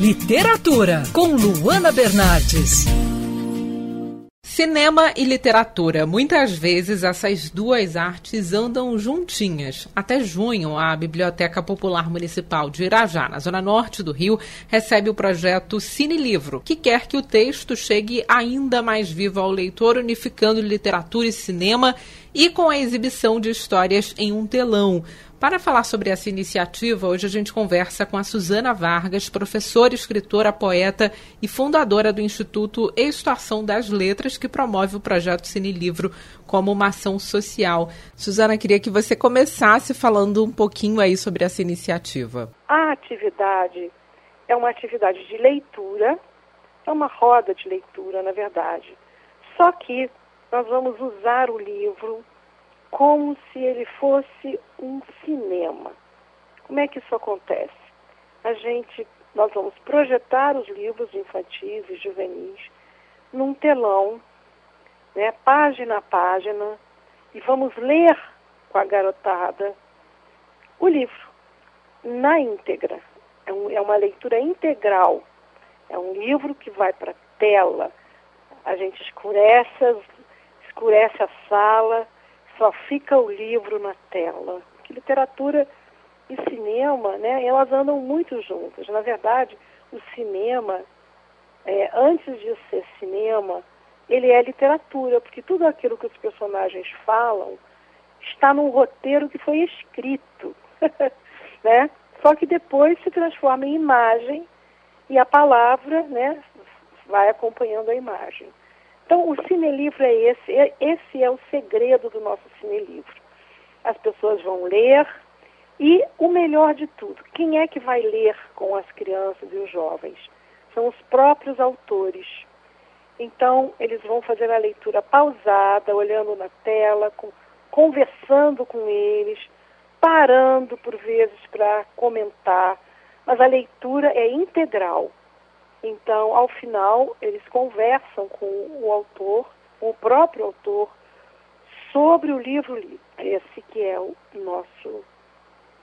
Literatura, com Luana Bernardes. Cinema e literatura. Muitas vezes essas duas artes andam juntinhas. Até junho, a Biblioteca Popular Municipal de Irajá, na zona norte do Rio, recebe o projeto Cine Livro, que quer que o texto chegue ainda mais vivo ao leitor, unificando literatura e cinema e com a exibição de histórias em um telão. Para falar sobre essa iniciativa, hoje a gente conversa com a Suzana Vargas, professora, escritora, poeta e fundadora do Instituto Estação das Letras, que promove o projeto Cine Livro como uma ação social. Suzana, queria que você começasse falando um pouquinho aí sobre essa iniciativa. A atividade é uma atividade de leitura, é uma roda de leitura, na verdade. Só que nós vamos usar o livro como se ele fosse um cinema. Como é que isso acontece? A gente, nós vamos projetar os livros infantis e juvenis num telão, né, página a página, e vamos ler com a garotada o livro na íntegra. É, um, é uma leitura integral. É um livro que vai para a tela. A gente escurece, escurece a sala, só fica o livro na tela. Que literatura e cinema, né, elas andam muito juntas. Na verdade, o cinema, é, antes de ser cinema, ele é literatura, porque tudo aquilo que os personagens falam está num roteiro que foi escrito, né? Só que depois se transforma em imagem e a palavra, né, vai acompanhando a imagem. Então, o cinelivro é esse, é, esse é o segredo do nosso cinelivro. As pessoas vão ler e o melhor de tudo, quem é que vai ler com as crianças e os jovens? São os próprios autores. Então, eles vão fazer a leitura pausada, olhando na tela, com, conversando com eles, parando por vezes para comentar, mas a leitura é integral. Então, ao final, eles conversam com o autor, o próprio autor, sobre o livro lido. Esse que é o nosso,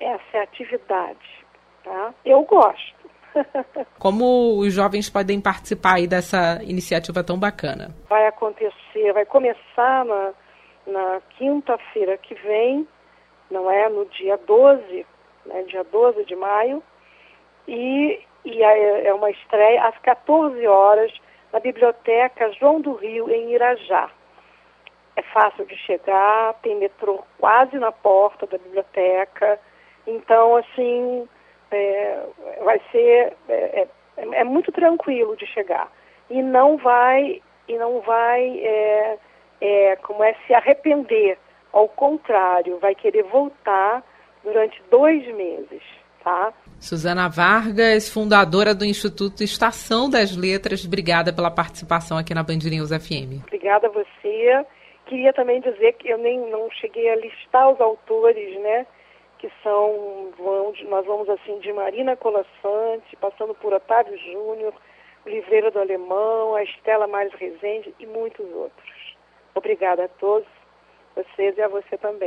essa é a atividade, tá? Eu gosto. Como os jovens podem participar aí dessa iniciativa tão bacana? Vai acontecer, vai começar na, na quinta-feira que vem, não é? No dia 12, né? dia 12 de maio, e e é uma estreia às 14 horas na Biblioteca João do Rio, em Irajá. É fácil de chegar, tem metrô quase na porta da biblioteca, então, assim, é, vai ser, é, é, é, muito tranquilo de chegar. E não vai, e não vai, é, é, como é, se arrepender. Ao contrário, vai querer voltar durante dois meses, tá? Suzana Vargas, fundadora do Instituto Estação das Letras, obrigada pela participação aqui na Band News FM. Obrigada a você. Queria também dizer que eu nem não cheguei a listar os autores, né? Que são, nós vamos assim, de Marina Colassante, passando por Otávio Júnior, o Livreiro do Alemão, a Estela Mares Rezende e muitos outros. Obrigada a todos, vocês e a você também.